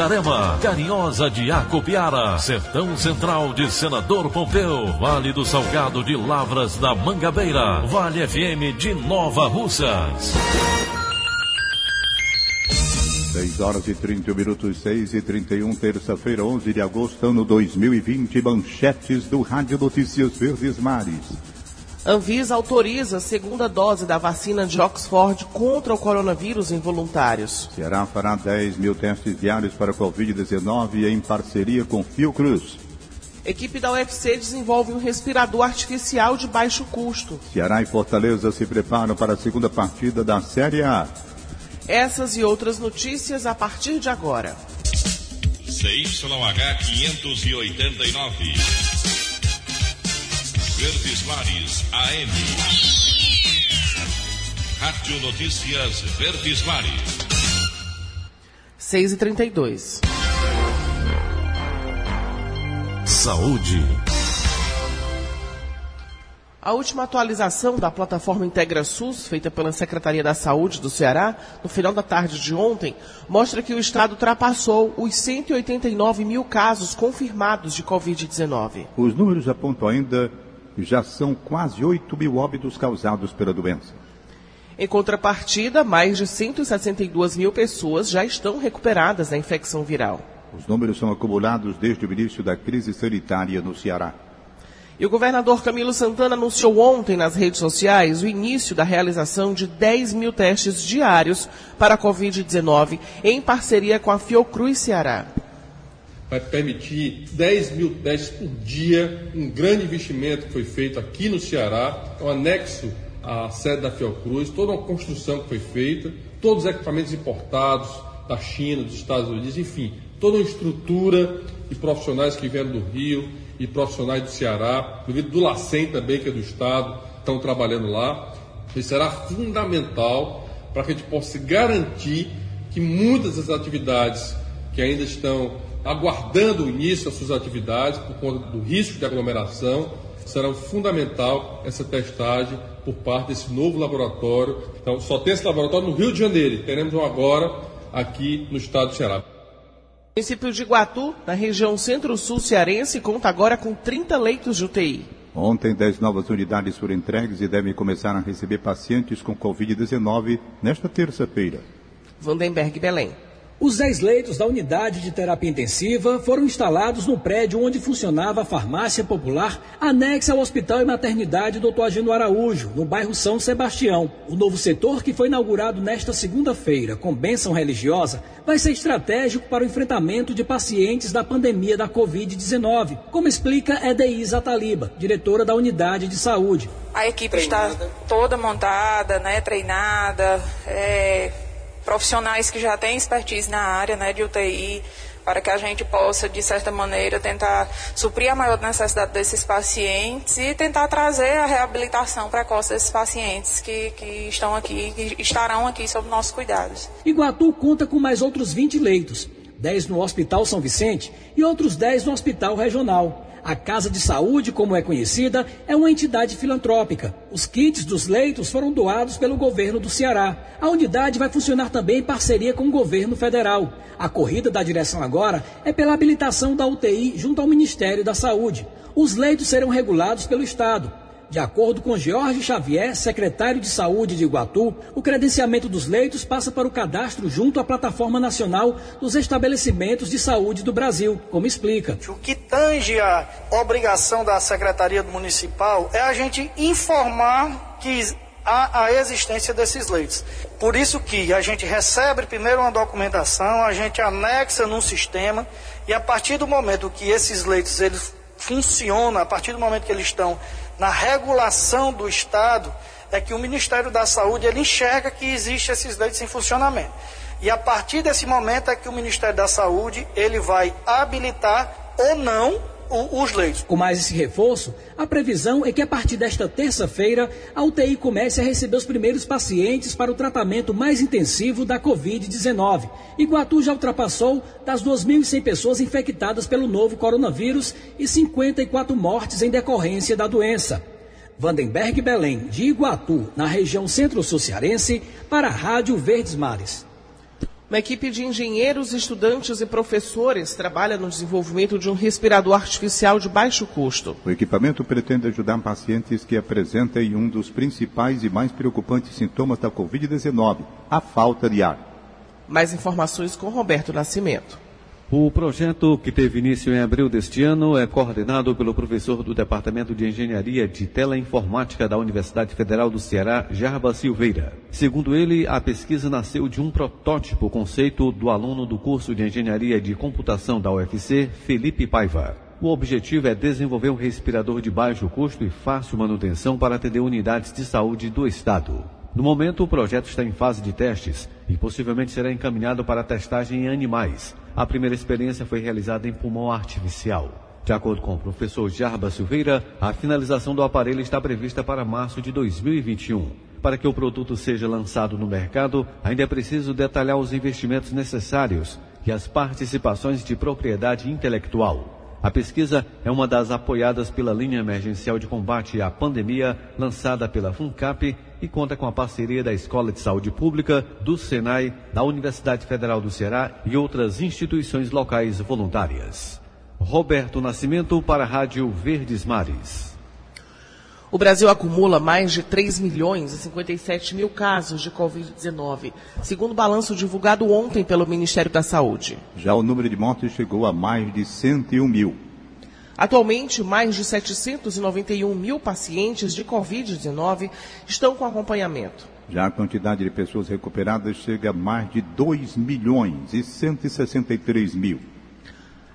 Itarema, Carinhosa de Acopiara, Sertão Central de Senador Pompeu, Vale do Salgado de Lavras da Mangabeira, Vale FM de Nova Russas. 6 horas e 31 minutos, 6 e 31, terça-feira, 11 de agosto, ano 2020, manchetes do Rádio Notícias Verdes Mares. Anvisa autoriza a segunda dose da vacina de Oxford contra o coronavírus em voluntários. Ceará fará 10 mil testes diários para Covid-19 em parceria com Fiocruz. Equipe da UFC desenvolve um respirador artificial de baixo custo. Ceará e Fortaleza se preparam para a segunda partida da Série A. Essas e outras notícias a partir de agora. CYH 589. Verdes Mares AM. Rádio Notícias Verdes Mares. 6 e 32 Saúde. A última atualização da plataforma Integra SUS, feita pela Secretaria da Saúde do Ceará, no final da tarde de ontem, mostra que o estado ultrapassou os 189 mil casos confirmados de Covid-19. Os números apontam ainda já são quase 8 mil óbitos causados pela doença. Em contrapartida, mais de 162 mil pessoas já estão recuperadas da infecção viral. Os números são acumulados desde o início da crise sanitária no Ceará. E o governador Camilo Santana anunciou ontem nas redes sociais o início da realização de 10 mil testes diários para a Covid-19 em parceria com a Fiocruz Ceará. Vai permitir 10 mil testes por dia, um grande investimento que foi feito aqui no Ceará, é um anexo à sede da Fiocruz, toda uma construção que foi feita, todos os equipamentos importados da China, dos Estados Unidos, enfim, toda uma estrutura e profissionais que vieram do Rio, e profissionais do Ceará, do LACEN também, que é do Estado, estão trabalhando lá. Isso será fundamental para que a gente possa garantir que muitas das atividades que ainda estão aguardando o início das suas atividades por conta do risco de aglomeração, será fundamental essa testagem por parte desse novo laboratório. Então, só tem esse laboratório no Rio de Janeiro, teremos um agora aqui no estado do Ceará. O município de Iguatu, na região centro-sul cearense, conta agora com 30 leitos de UTI. Ontem, 10 novas unidades foram entregues e devem começar a receber pacientes com Covid-19 nesta terça-feira. Vandenberg, Belém. Os 10 leitos da unidade de terapia intensiva foram instalados no prédio onde funcionava a farmácia popular anexa ao Hospital e Maternidade Dr. Agino Araújo, no bairro São Sebastião. O novo setor, que foi inaugurado nesta segunda-feira com bênção religiosa, vai ser estratégico para o enfrentamento de pacientes da pandemia da Covid-19, como explica Edeísa Taliba, diretora da unidade de saúde. A equipe treinada. está toda montada, né, treinada, é profissionais que já têm expertise na área né, de UTI, para que a gente possa, de certa maneira, tentar suprir a maior necessidade desses pacientes e tentar trazer a reabilitação precoce desses pacientes que, que estão aqui, que estarão aqui sob nossos cuidados. Iguatu conta com mais outros 20 leitos, 10 no Hospital São Vicente e outros 10 no Hospital Regional. A Casa de Saúde, como é conhecida, é uma entidade filantrópica. Os kits dos leitos foram doados pelo governo do Ceará. A unidade vai funcionar também em parceria com o governo federal. A corrida da direção agora é pela habilitação da UTI junto ao Ministério da Saúde. Os leitos serão regulados pelo Estado. De acordo com Jorge Xavier, secretário de Saúde de Iguatu, o credenciamento dos leitos passa para o cadastro junto à Plataforma Nacional dos Estabelecimentos de Saúde do Brasil, como explica. O que tange a obrigação da Secretaria Municipal é a gente informar que há a existência desses leitos. Por isso que a gente recebe primeiro uma documentação, a gente anexa num sistema e a partir do momento que esses leitos eles funcionam, a partir do momento que eles estão na regulação do Estado, é que o Ministério da Saúde ele enxerga que existe esses leitos em funcionamento. E a partir desse momento é que o Ministério da Saúde ele vai habilitar ou não os leitos. Com mais esse reforço, a previsão é que a partir desta terça-feira, a UTI comece a receber os primeiros pacientes para o tratamento mais intensivo da Covid-19. Iguatu já ultrapassou das 2.100 pessoas infectadas pelo novo coronavírus e 54 mortes em decorrência da doença. Vandenberg Belém, de Iguatu, na região centro-sul-cearense, para a Rádio Verdes Mares. Uma equipe de engenheiros, estudantes e professores trabalha no desenvolvimento de um respirador artificial de baixo custo. O equipamento pretende ajudar pacientes que apresentem um dos principais e mais preocupantes sintomas da Covid-19, a falta de ar. Mais informações com Roberto Nascimento. O projeto, que teve início em abril deste ano, é coordenado pelo professor do Departamento de Engenharia de Teleinformática da Universidade Federal do Ceará, Jarba Silveira. Segundo ele, a pesquisa nasceu de um protótipo conceito do aluno do curso de Engenharia de Computação da UFC, Felipe Paiva. O objetivo é desenvolver um respirador de baixo custo e fácil manutenção para atender unidades de saúde do Estado. No momento, o projeto está em fase de testes e possivelmente será encaminhado para testagem em animais. A primeira experiência foi realizada em pulmão artificial. De acordo com o professor Jarba Silveira, a finalização do aparelho está prevista para março de 2021. Para que o produto seja lançado no mercado, ainda é preciso detalhar os investimentos necessários e as participações de propriedade intelectual. A pesquisa é uma das apoiadas pela linha emergencial de combate à pandemia, lançada pela FUNCAP e conta com a parceria da Escola de Saúde Pública, do Senai, da Universidade Federal do Ceará e outras instituições locais voluntárias. Roberto Nascimento para a Rádio Verdes Mares. O Brasil acumula mais de 3 milhões e 57 mil casos de Covid-19, segundo o balanço divulgado ontem pelo Ministério da Saúde. Já o número de mortes chegou a mais de 101 mil. Atualmente, mais de 791 mil pacientes de Covid-19 estão com acompanhamento. Já a quantidade de pessoas recuperadas chega a mais de 2 milhões e 163 mil.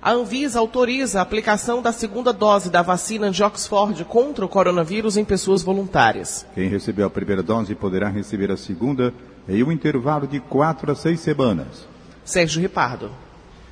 A Anvisa autoriza a aplicação da segunda dose da vacina de Oxford contra o coronavírus em pessoas voluntárias. Quem recebeu a primeira dose poderá receber a segunda em um intervalo de quatro a seis semanas. Sérgio Ripardo.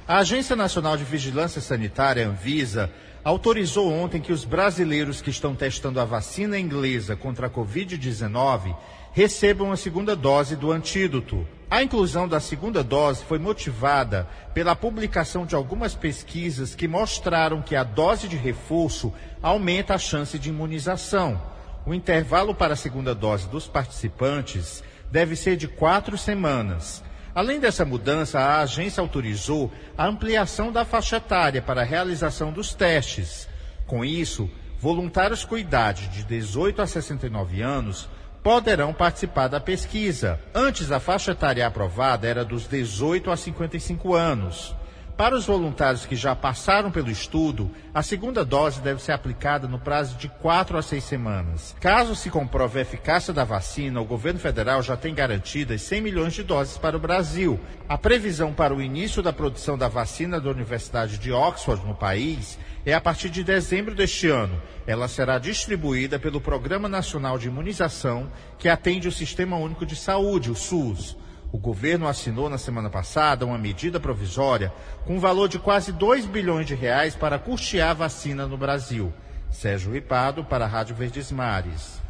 A Agência Nacional de Vigilância Sanitária, Anvisa, autorizou ontem que os brasileiros que estão testando a vacina inglesa contra a Covid-19 recebam a segunda dose do antídoto. A inclusão da segunda dose foi motivada pela publicação de algumas pesquisas que mostraram que a dose de reforço aumenta a chance de imunização. O intervalo para a segunda dose dos participantes deve ser de quatro semanas. Além dessa mudança, a agência autorizou a ampliação da faixa etária para a realização dos testes. Com isso, voluntários com idade de 18 a 69 anos poderão participar da pesquisa. Antes, a faixa etária aprovada era dos 18 a 55 anos. Para os voluntários que já passaram pelo estudo, a segunda dose deve ser aplicada no prazo de quatro a seis semanas. Caso se comprove a eficácia da vacina, o governo federal já tem garantidas 100 milhões de doses para o Brasil. A previsão para o início da produção da vacina da Universidade de Oxford no país é a partir de dezembro deste ano. Ela será distribuída pelo Programa Nacional de Imunização, que atende o Sistema Único de Saúde, o SUS. O governo assinou na semana passada uma medida provisória com um valor de quase 2 bilhões de reais para custear a vacina no Brasil. Sérgio Ripado para a Rádio Verdes Mares.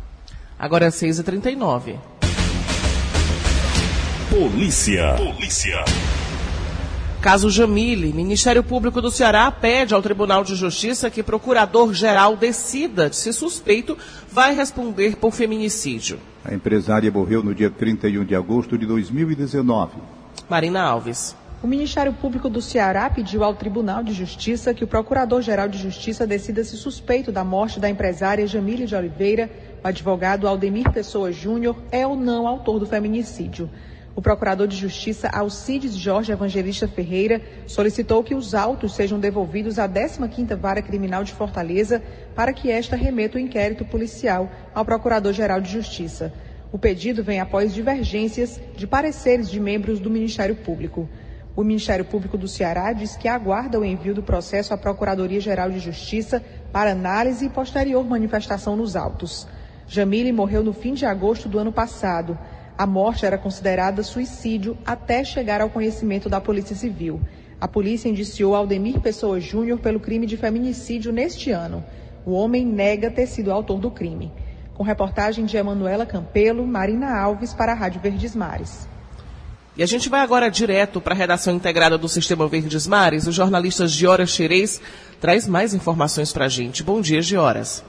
Agora é 6h39. Polícia. Polícia. Caso Jamile, Ministério Público do Ceará pede ao Tribunal de Justiça que Procurador-Geral decida se suspeito vai responder por feminicídio. A empresária morreu no dia 31 de agosto de 2019. Marina Alves. O Ministério Público do Ceará pediu ao Tribunal de Justiça que o Procurador-Geral de Justiça decida se suspeito da morte da empresária Jamile de Oliveira, o advogado Aldemir Pessoa Júnior, é ou não autor do feminicídio. O procurador de Justiça Alcides Jorge Evangelista Ferreira solicitou que os autos sejam devolvidos à 15ª Vara Criminal de Fortaleza para que esta remeta o inquérito policial ao Procurador-Geral de Justiça. O pedido vem após divergências de pareceres de membros do Ministério Público. O Ministério Público do Ceará diz que aguarda o envio do processo à Procuradoria-Geral de Justiça para análise e posterior manifestação nos autos. Jamile morreu no fim de agosto do ano passado. A morte era considerada suicídio até chegar ao conhecimento da Polícia Civil. A polícia indiciou Aldemir Pessoa Júnior pelo crime de feminicídio neste ano. O homem nega ter sido autor do crime. Com reportagem de Emanuela Campelo, Marina Alves para a Rádio Verdes Mares. E a gente vai agora direto para a redação integrada do Sistema Verdes Mares. O jornalista Gioras Xerez traz mais informações para a gente. Bom dia, Gioras.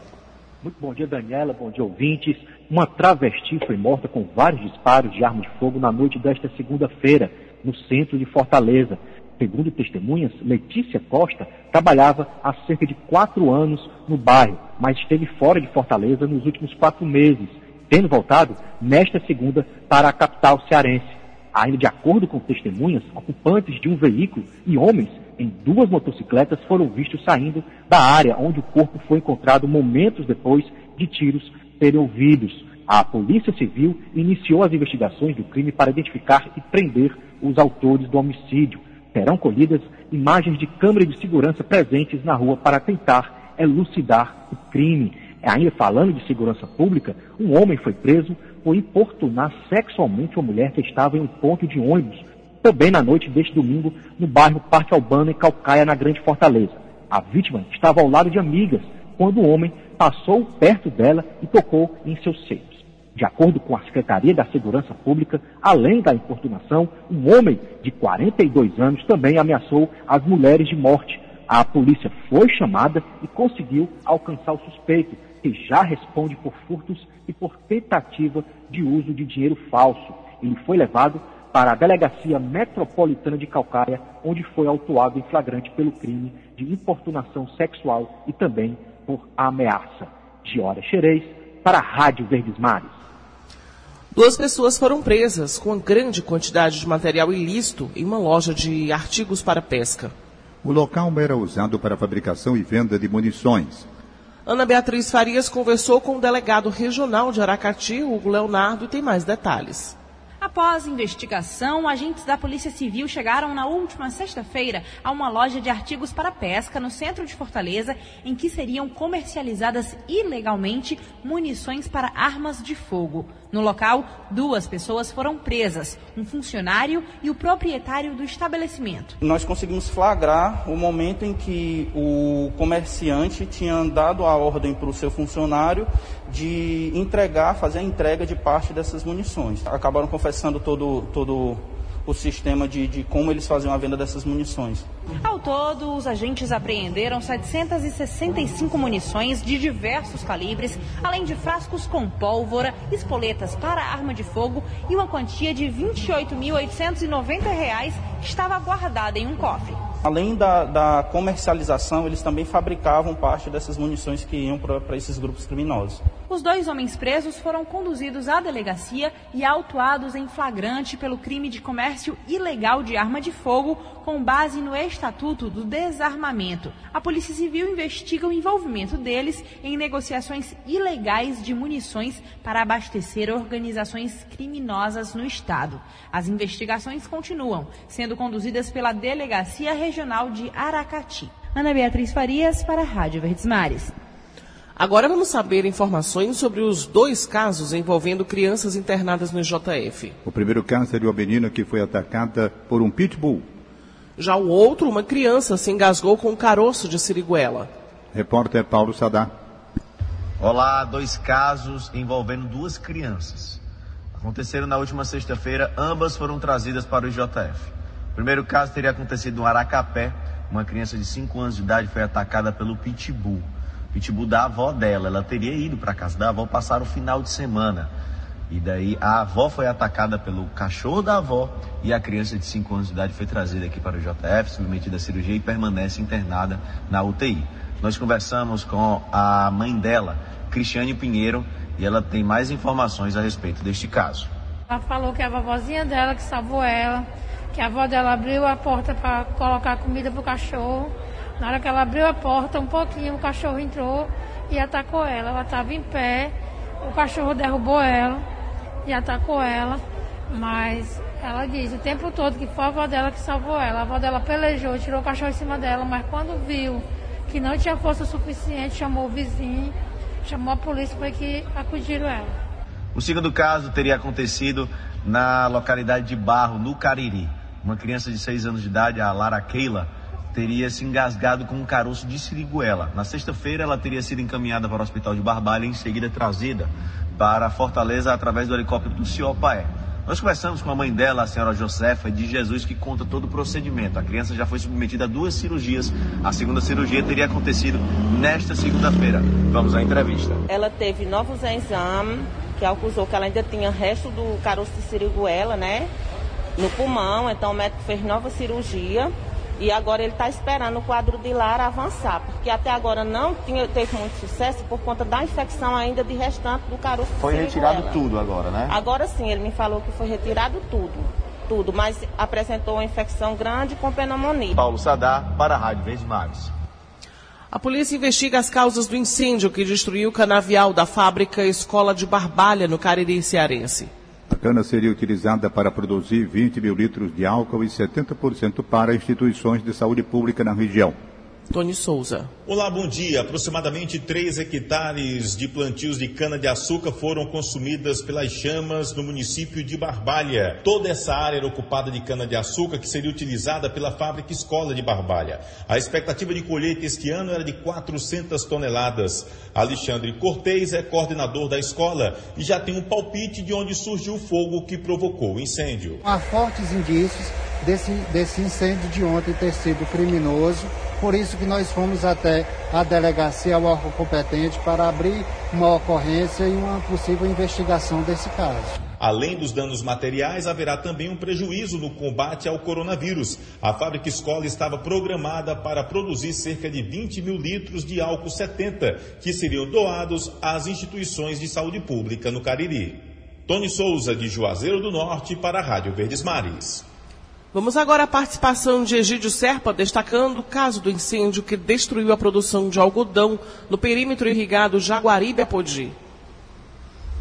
Muito bom dia, Daniela. Bom dia, ouvintes. Uma travesti foi morta com vários disparos de arma de fogo na noite desta segunda-feira, no centro de Fortaleza. Segundo testemunhas, Letícia Costa trabalhava há cerca de quatro anos no bairro, mas esteve fora de Fortaleza nos últimos quatro meses, tendo voltado nesta segunda para a capital cearense. Ainda de acordo com testemunhas, ocupantes de um veículo e homens em duas motocicletas foram vistos saindo da área onde o corpo foi encontrado momentos depois de tiros serem ouvidos. A Polícia Civil iniciou as investigações do crime para identificar e prender os autores do homicídio. Serão colhidas imagens de câmera de segurança presentes na rua para tentar elucidar o crime. Ainda falando de segurança pública, um homem foi preso por importunar sexualmente uma mulher que estava em um ponto de ônibus, também na noite deste domingo, no bairro Parque Albano, em Calcaia, na Grande Fortaleza. A vítima estava ao lado de amigas, quando o homem passou perto dela e tocou em seus seios. De acordo com a Secretaria da Segurança Pública, além da importunação, um homem de 42 anos também ameaçou as mulheres de morte. A polícia foi chamada e conseguiu alcançar o suspeito, que já responde por furtos e por tentativa de uso de dinheiro falso. Ele foi levado para a Delegacia Metropolitana de Calcaia, onde foi autuado em flagrante pelo crime de importunação sexual e também por ameaça. Giora Xerez, para a Rádio Verdes Mares. Duas pessoas foram presas com uma grande quantidade de material ilícito em uma loja de artigos para pesca. O local era usado para fabricação e venda de munições. Ana Beatriz Farias conversou com o delegado regional de Aracati, Hugo Leonardo, e tem mais detalhes. Após investigação, agentes da Polícia Civil chegaram na última sexta-feira a uma loja de artigos para pesca no centro de Fortaleza, em que seriam comercializadas ilegalmente munições para armas de fogo. No local, duas pessoas foram presas, um funcionário e o proprietário do estabelecimento. Nós conseguimos flagrar o momento em que o comerciante tinha dado a ordem para o seu funcionário de entregar, fazer a entrega de parte dessas munições. Acabaram confessando todo, todo o sistema de, de como eles faziam a venda dessas munições. Ao todo, os agentes apreenderam 765 munições de diversos calibres, além de frascos com pólvora, espoletas para arma de fogo e uma quantia de R$ 28.890 que estava guardada em um cofre. Além da, da, comercialização, eles também fabricavam parte dessas munições que iam para esses grupos criminosos. Os dois homens presos foram conduzidos à delegacia e autuados em flagrante pelo crime de comércio ilegal de arma de fogo com base no Estatuto do Desarmamento. A Polícia Civil investiga o envolvimento deles em negociações ilegais de munições para abastecer organizações criminosas no Estado. As investigações continuam, sendo conduzidas pela Delegacia Regional de Aracati. Ana Beatriz Farias, para a Rádio Verdes Mares. Agora vamos saber informações sobre os dois casos envolvendo crianças internadas no JF. O primeiro caso é de uma menina que foi atacada por um pitbull. Já o outro, uma criança se engasgou com um caroço de siriguela. Repórter Paulo Sadá. Olá, dois casos envolvendo duas crianças. Aconteceram na última sexta-feira, ambas foram trazidas para o JF. O primeiro caso teria acontecido no Aracapé. Uma criança de 5 anos de idade foi atacada pelo pitbull. Pitbull da avó dela. Ela teria ido para casa da avó passar o final de semana. E daí a avó foi atacada pelo cachorro da avó e a criança de 5 anos de idade foi trazida aqui para o JF, submetida à cirurgia e permanece internada na UTI. Nós conversamos com a mãe dela, Cristiane Pinheiro, e ela tem mais informações a respeito deste caso. Ela falou que a vovozinha dela que salvou ela, que a avó dela abriu a porta para colocar comida para o cachorro. Na hora que ela abriu a porta, um pouquinho, o cachorro entrou e atacou ela. Ela estava em pé, o cachorro derrubou ela e atacou ela, mas ela diz o tempo todo que foi a avó dela que salvou ela. A avó dela pelejou, tirou o cachorro em cima dela, mas quando viu que não tinha força suficiente, chamou o vizinho, chamou a polícia para que acudiram ela. O segundo caso teria acontecido na localidade de Barro, no Cariri. Uma criança de 6 anos de idade, a Lara Keila, teria se engasgado com um caroço de siriguela. Na sexta-feira, ela teria sido encaminhada para o hospital de Barbalha e em seguida trazida para Fortaleza através do helicóptero do CIOPAE. Nós conversamos com a mãe dela, a senhora Josefa de Jesus, que conta todo o procedimento. A criança já foi submetida a duas cirurgias. A segunda cirurgia teria acontecido nesta segunda-feira. Vamos à entrevista. Ela teve novos exames, que acusou que ela ainda tinha resto do caroço de siriguela, né? No pulmão, então o médico fez nova cirurgia. E agora ele está esperando o quadro de Lara avançar, porque até agora não tinha, teve muito sucesso por conta da infecção ainda de restante do caroço. Foi retirado tudo agora, né? Agora sim, ele me falou que foi retirado tudo, tudo, mas apresentou uma infecção grande com pneumonia. Paulo Sadar, para a Rádio Vez Mares. A polícia investiga as causas do incêndio que destruiu o canavial da fábrica Escola de Barbalha, no Cariri Cearense. A cana seria utilizada para produzir 20 mil litros de álcool e 70% para instituições de saúde pública na região. Tony Souza. Olá, bom dia. Aproximadamente 3 hectares de plantios de cana-de-açúcar foram consumidas pelas chamas no município de Barbalha. Toda essa área era ocupada de cana-de-açúcar que seria utilizada pela fábrica Escola de Barbalha. A expectativa de colheita este ano era de 400 toneladas. Alexandre Cortez é coordenador da escola e já tem um palpite de onde surgiu o fogo que provocou o incêndio. Há fortes indícios desse, desse incêndio de ontem ter sido criminoso por isso que nós fomos até a delegacia, ao órgão competente, para abrir uma ocorrência e uma possível investigação desse caso. Além dos danos materiais, haverá também um prejuízo no combate ao coronavírus. A fábrica escola estava programada para produzir cerca de 20 mil litros de álcool 70, que seriam doados às instituições de saúde pública no Cariri. Tony Souza, de Juazeiro do Norte, para a Rádio Verdes Mares. Vamos agora à participação de Egídio Serpa, destacando o caso do incêndio que destruiu a produção de algodão no perímetro irrigado Jaguaribe-Apodi.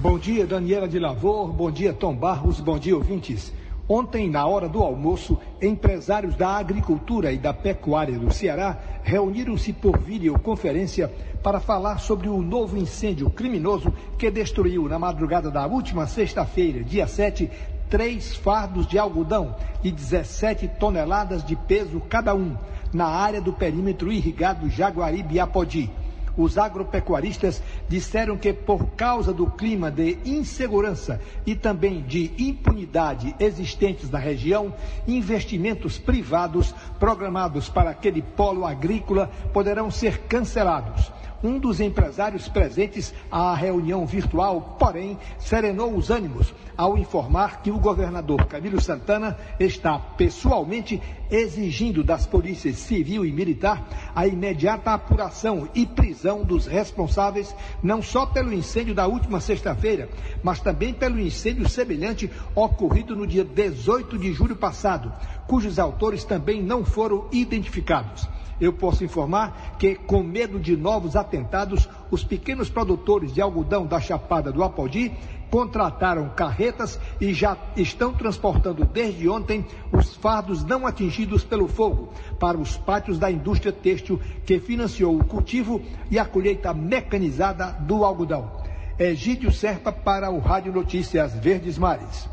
Bom dia, Daniela de Lavor. Bom dia, Tom Barros. Bom dia, ouvintes. Ontem, na hora do almoço, empresários da agricultura e da pecuária do Ceará reuniram-se por videoconferência para falar sobre o novo incêndio criminoso que destruiu na madrugada da última sexta-feira, dia 7, três fardos de algodão e 17 toneladas de peso cada um na área do perímetro irrigado Jaguaribe-Apodi. Os agropecuaristas disseram que, por causa do clima de insegurança e também de impunidade existentes na região, investimentos privados programados para aquele polo agrícola poderão ser cancelados. Um dos empresários presentes à reunião virtual, porém, serenou os ânimos ao informar que o governador Camilo Santana está pessoalmente exigindo das polícias civil e militar a imediata apuração e prisão dos responsáveis, não só pelo incêndio da última sexta-feira, mas também pelo incêndio semelhante ocorrido no dia 18 de julho passado, cujos autores também não foram identificados. Eu posso informar que, com medo de novos atentados, os pequenos produtores de algodão da Chapada do Apodi contrataram carretas e já estão transportando desde ontem os fardos não atingidos pelo fogo para os pátios da indústria têxtil que financiou o cultivo e a colheita mecanizada do algodão. Egídio Serpa para o Rádio Notícias Verdes Mares.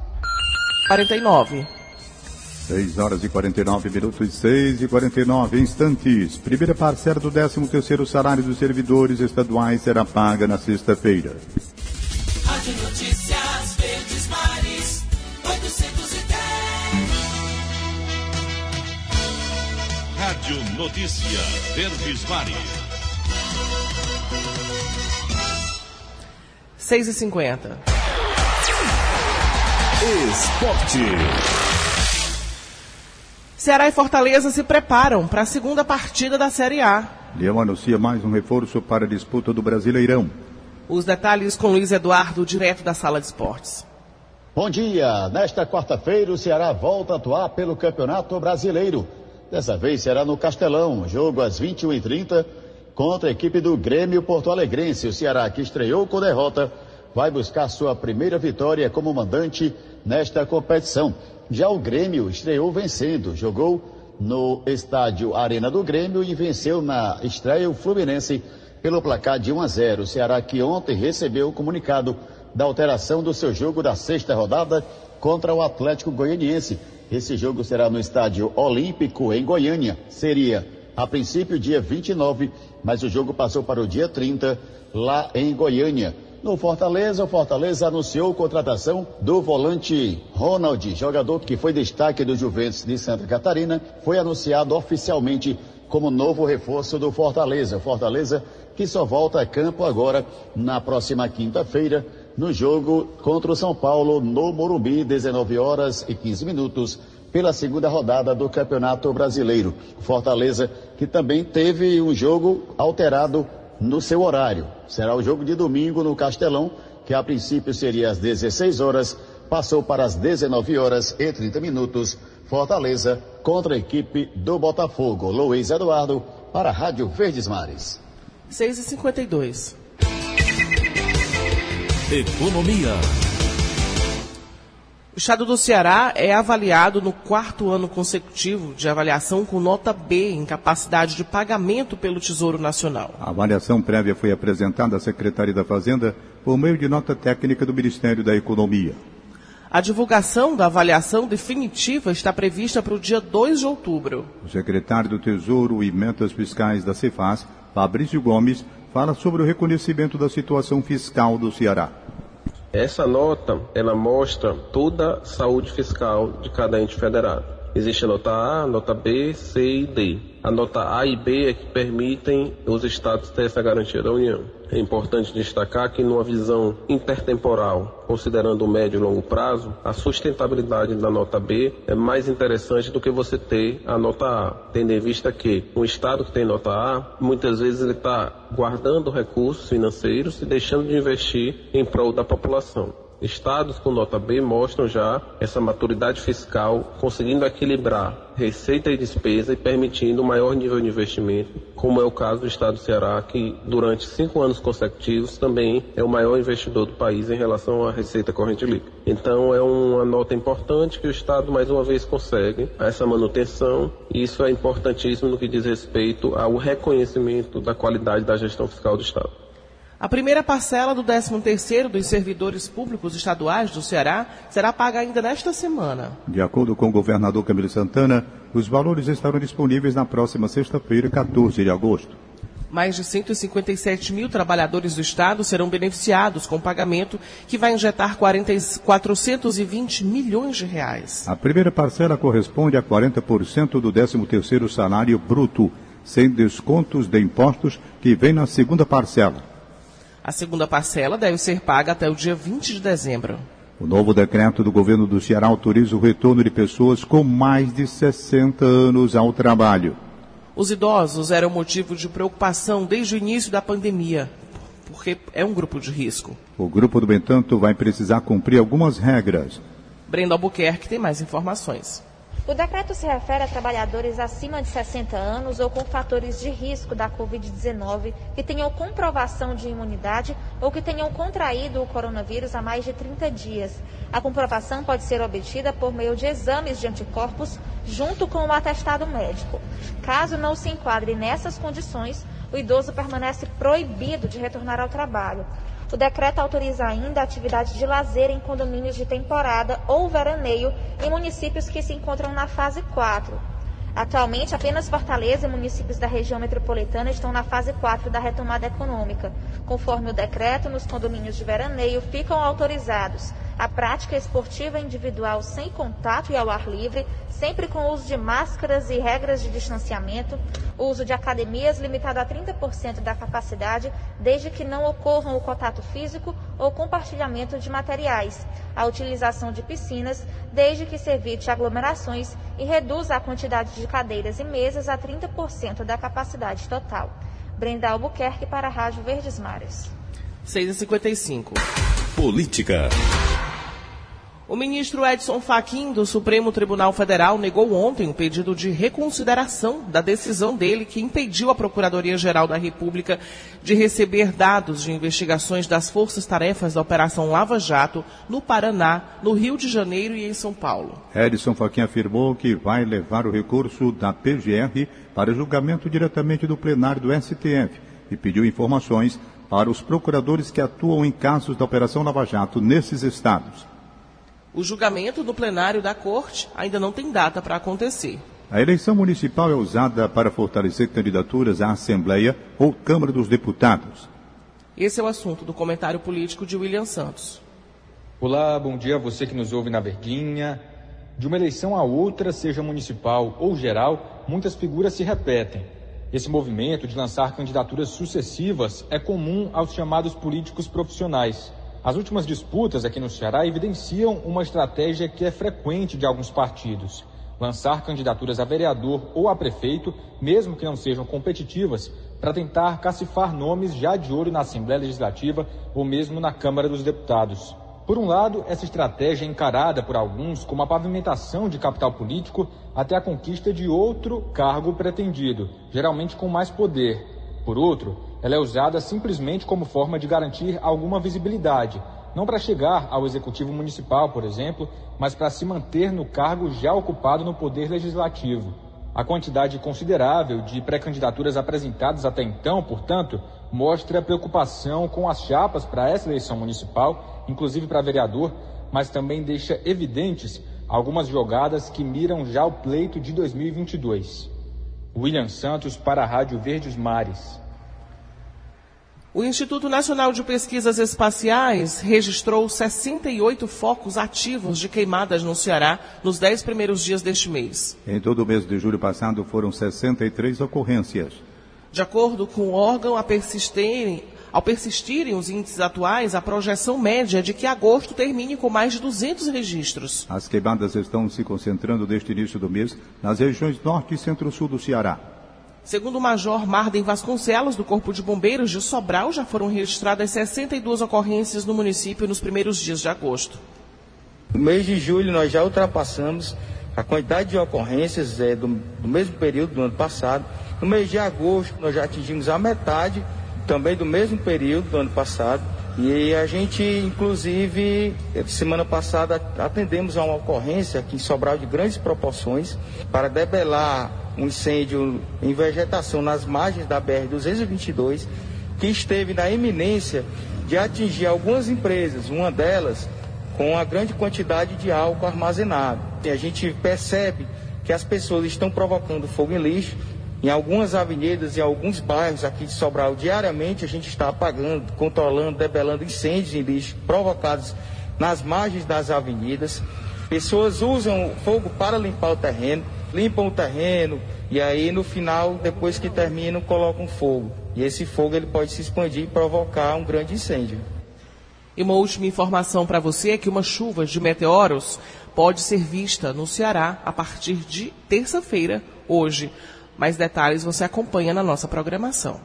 49. 6 horas e 49 minutos, 6 e 49 instantes. Primeira parcela do 13 terceiro salário dos servidores estaduais será paga na sexta-feira. Rádio Notícias Verdes Mares, 810. Rádio Notícia Verdes Mares. 6 e 50. Esporte. Ceará e Fortaleza se preparam para a segunda partida da Série A. Leão anuncia mais um reforço para a disputa do Brasileirão. Os detalhes com Luiz Eduardo, direto da Sala de Esportes. Bom dia! Nesta quarta-feira, o Ceará volta a atuar pelo Campeonato Brasileiro. Dessa vez será no Castelão, jogo às 21h30, contra a equipe do Grêmio Porto Alegrense. O Ceará que estreou com derrota vai buscar sua primeira vitória como mandante nesta competição. Já o Grêmio estreou vencendo, jogou no estádio Arena do Grêmio e venceu na estreia o Fluminense pelo placar de 1 a 0. O Ceará que ontem recebeu o comunicado da alteração do seu jogo da sexta rodada contra o Atlético Goianiense. Esse jogo será no estádio Olímpico em Goiânia. Seria a princípio dia 29, mas o jogo passou para o dia 30 lá em Goiânia. No Fortaleza, o Fortaleza anunciou a contratação do volante Ronald, jogador que foi destaque do Juventus de Santa Catarina, foi anunciado oficialmente como novo reforço do Fortaleza. Fortaleza que só volta a campo agora na próxima quinta-feira no jogo contra o São Paulo no Morumbi, 19 horas e 15 minutos, pela segunda rodada do Campeonato Brasileiro. Fortaleza que também teve um jogo alterado no seu horário. Será o jogo de domingo no Castelão, que a princípio seria às 16 horas, passou para as 19 horas e 30 minutos. Fortaleza contra a equipe do Botafogo. Luiz Eduardo para a Rádio Verdes Mares. 6 e 52 Economia. O estado do Ceará é avaliado no quarto ano consecutivo de avaliação com nota B em capacidade de pagamento pelo Tesouro Nacional. A avaliação prévia foi apresentada à Secretaria da Fazenda por meio de nota técnica do Ministério da Economia. A divulgação da avaliação definitiva está prevista para o dia 2 de outubro. O secretário do Tesouro e Metas Fiscais da Cefaz, Fabrício Gomes, fala sobre o reconhecimento da situação fiscal do Ceará. Essa nota, ela mostra toda a saúde fiscal de cada ente federado. Existe a nota A, nota B, C e D. A nota A e B é que permitem os estados ter essa garantia da União. É importante destacar que, numa visão intertemporal, considerando o médio e longo prazo, a sustentabilidade da nota B é mais interessante do que você ter a nota A, tendo em vista que um estado que tem nota A, muitas vezes ele está guardando recursos financeiros e deixando de investir em prol da população. Estados com nota B mostram já essa maturidade fiscal, conseguindo equilibrar receita e despesa e permitindo um maior nível de investimento, como é o caso do Estado do Ceará, que durante cinco anos consecutivos também é o maior investidor do país em relação à receita corrente líquida. Então é uma nota importante que o Estado mais uma vez consegue essa manutenção e isso é importantíssimo no que diz respeito ao reconhecimento da qualidade da gestão fiscal do Estado. A primeira parcela do 13º dos servidores públicos estaduais do Ceará será paga ainda nesta semana. De acordo com o governador Camilo Santana, os valores estarão disponíveis na próxima sexta-feira, 14 de agosto. Mais de 157 mil trabalhadores do Estado serão beneficiados com o pagamento que vai injetar 40, 420 milhões de reais. A primeira parcela corresponde a 40% do 13º salário bruto, sem descontos de impostos, que vem na segunda parcela. A segunda parcela deve ser paga até o dia 20 de dezembro. O novo decreto do governo do Ceará autoriza o retorno de pessoas com mais de 60 anos ao trabalho. Os idosos eram motivo de preocupação desde o início da pandemia, porque é um grupo de risco. O grupo, no entanto, vai precisar cumprir algumas regras. Brenda Albuquerque tem mais informações. O decreto se refere a trabalhadores acima de 60 anos ou com fatores de risco da Covid-19 que tenham comprovação de imunidade ou que tenham contraído o coronavírus há mais de 30 dias. A comprovação pode ser obtida por meio de exames de anticorpos junto com o atestado médico. Caso não se enquadre nessas condições, o idoso permanece proibido de retornar ao trabalho. O decreto autoriza ainda a atividade de lazer em condomínios de temporada ou veraneio em municípios que se encontram na fase 4. Atualmente, apenas Fortaleza e municípios da região metropolitana estão na fase 4 da retomada econômica. Conforme o decreto, nos condomínios de veraneio ficam autorizados a prática esportiva individual sem contato e ao ar livre, sempre com o uso de máscaras e regras de distanciamento, o uso de academias limitado a 30% da capacidade, desde que não ocorram o contato físico ou compartilhamento de materiais, a utilização de piscinas, desde que se evite aglomerações e reduza a quantidade de cadeiras e mesas a 30% da capacidade total. Brenda Albuquerque para a Rádio Verdes Mares. 6h55. Política. O ministro Edson Fachin, do Supremo Tribunal Federal, negou ontem o pedido de reconsideração da decisão dele que impediu a Procuradoria-Geral da República de receber dados de investigações das forças-tarefas da Operação Lava Jato no Paraná, no Rio de Janeiro e em São Paulo. Edson Fachin afirmou que vai levar o recurso da PGR para julgamento diretamente do plenário do STF e pediu informações para os procuradores que atuam em casos da Operação Lava Jato nesses estados. O julgamento do plenário da Corte ainda não tem data para acontecer. A eleição municipal é usada para fortalecer candidaturas à Assembleia ou Câmara dos Deputados. Esse é o assunto do comentário político de William Santos. Olá, bom dia a você que nos ouve na Verdinha. De uma eleição a outra, seja municipal ou geral, muitas figuras se repetem. Esse movimento de lançar candidaturas sucessivas é comum aos chamados políticos profissionais. As últimas disputas aqui no Ceará evidenciam uma estratégia que é frequente de alguns partidos: lançar candidaturas a vereador ou a prefeito, mesmo que não sejam competitivas, para tentar cacifar nomes já de olho na Assembleia Legislativa ou mesmo na Câmara dos Deputados. Por um lado, essa estratégia é encarada por alguns como a pavimentação de capital político até a conquista de outro cargo pretendido, geralmente com mais poder. Por outro, ela é usada simplesmente como forma de garantir alguma visibilidade, não para chegar ao executivo municipal, por exemplo, mas para se manter no cargo já ocupado no poder legislativo. A quantidade considerável de pré-candidaturas apresentadas até então, portanto, mostra preocupação com as chapas para essa eleição municipal, inclusive para vereador, mas também deixa evidentes algumas jogadas que miram já o pleito de 2022. William Santos para a Rádio Verdes Mares. O Instituto Nacional de Pesquisas Espaciais registrou 68 focos ativos de queimadas no Ceará nos 10 primeiros dias deste mês. Em todo o mês de julho passado foram 63 ocorrências. De acordo com o órgão, a persistirem, ao persistirem os índices atuais, a projeção média é de que agosto termine com mais de 200 registros. As queimadas estão se concentrando desde o início do mês nas regiões norte e centro-sul do Ceará. Segundo o Major Marden Vasconcelos, do Corpo de Bombeiros de Sobral, já foram registradas 62 ocorrências no município nos primeiros dias de agosto. No mês de julho, nós já ultrapassamos a quantidade de ocorrências é, do, do mesmo período do ano passado. No mês de agosto, nós já atingimos a metade também do mesmo período do ano passado. E a gente, inclusive, semana passada atendemos a uma ocorrência aqui em Sobral de grandes proporções para debelar um incêndio em vegetação nas margens da BR-222, que esteve na iminência de atingir algumas empresas, uma delas com uma grande quantidade de álcool armazenado. E a gente percebe que as pessoas estão provocando fogo em lixo. Em algumas avenidas, em alguns bairros aqui de Sobral, diariamente a gente está apagando, controlando, debelando incêndios em lixo provocados nas margens das avenidas. Pessoas usam fogo para limpar o terreno limpam o terreno e aí no final, depois que terminam, colocam fogo. E esse fogo ele pode se expandir e provocar um grande incêndio. E uma última informação para você é que uma chuva de meteoros pode ser vista no Ceará a partir de terça-feira, hoje. Mais detalhes você acompanha na nossa programação.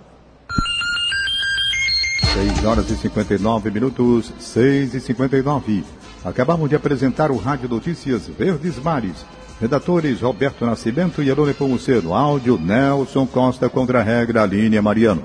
6 horas e 59 minutos, 6 e 59. Acabamos de apresentar o Rádio Notícias Verdes Mares Redatores Roberto Nascimento e Elone Pomuceno. Áudio Nelson Costa contra a regra Aline Mariano.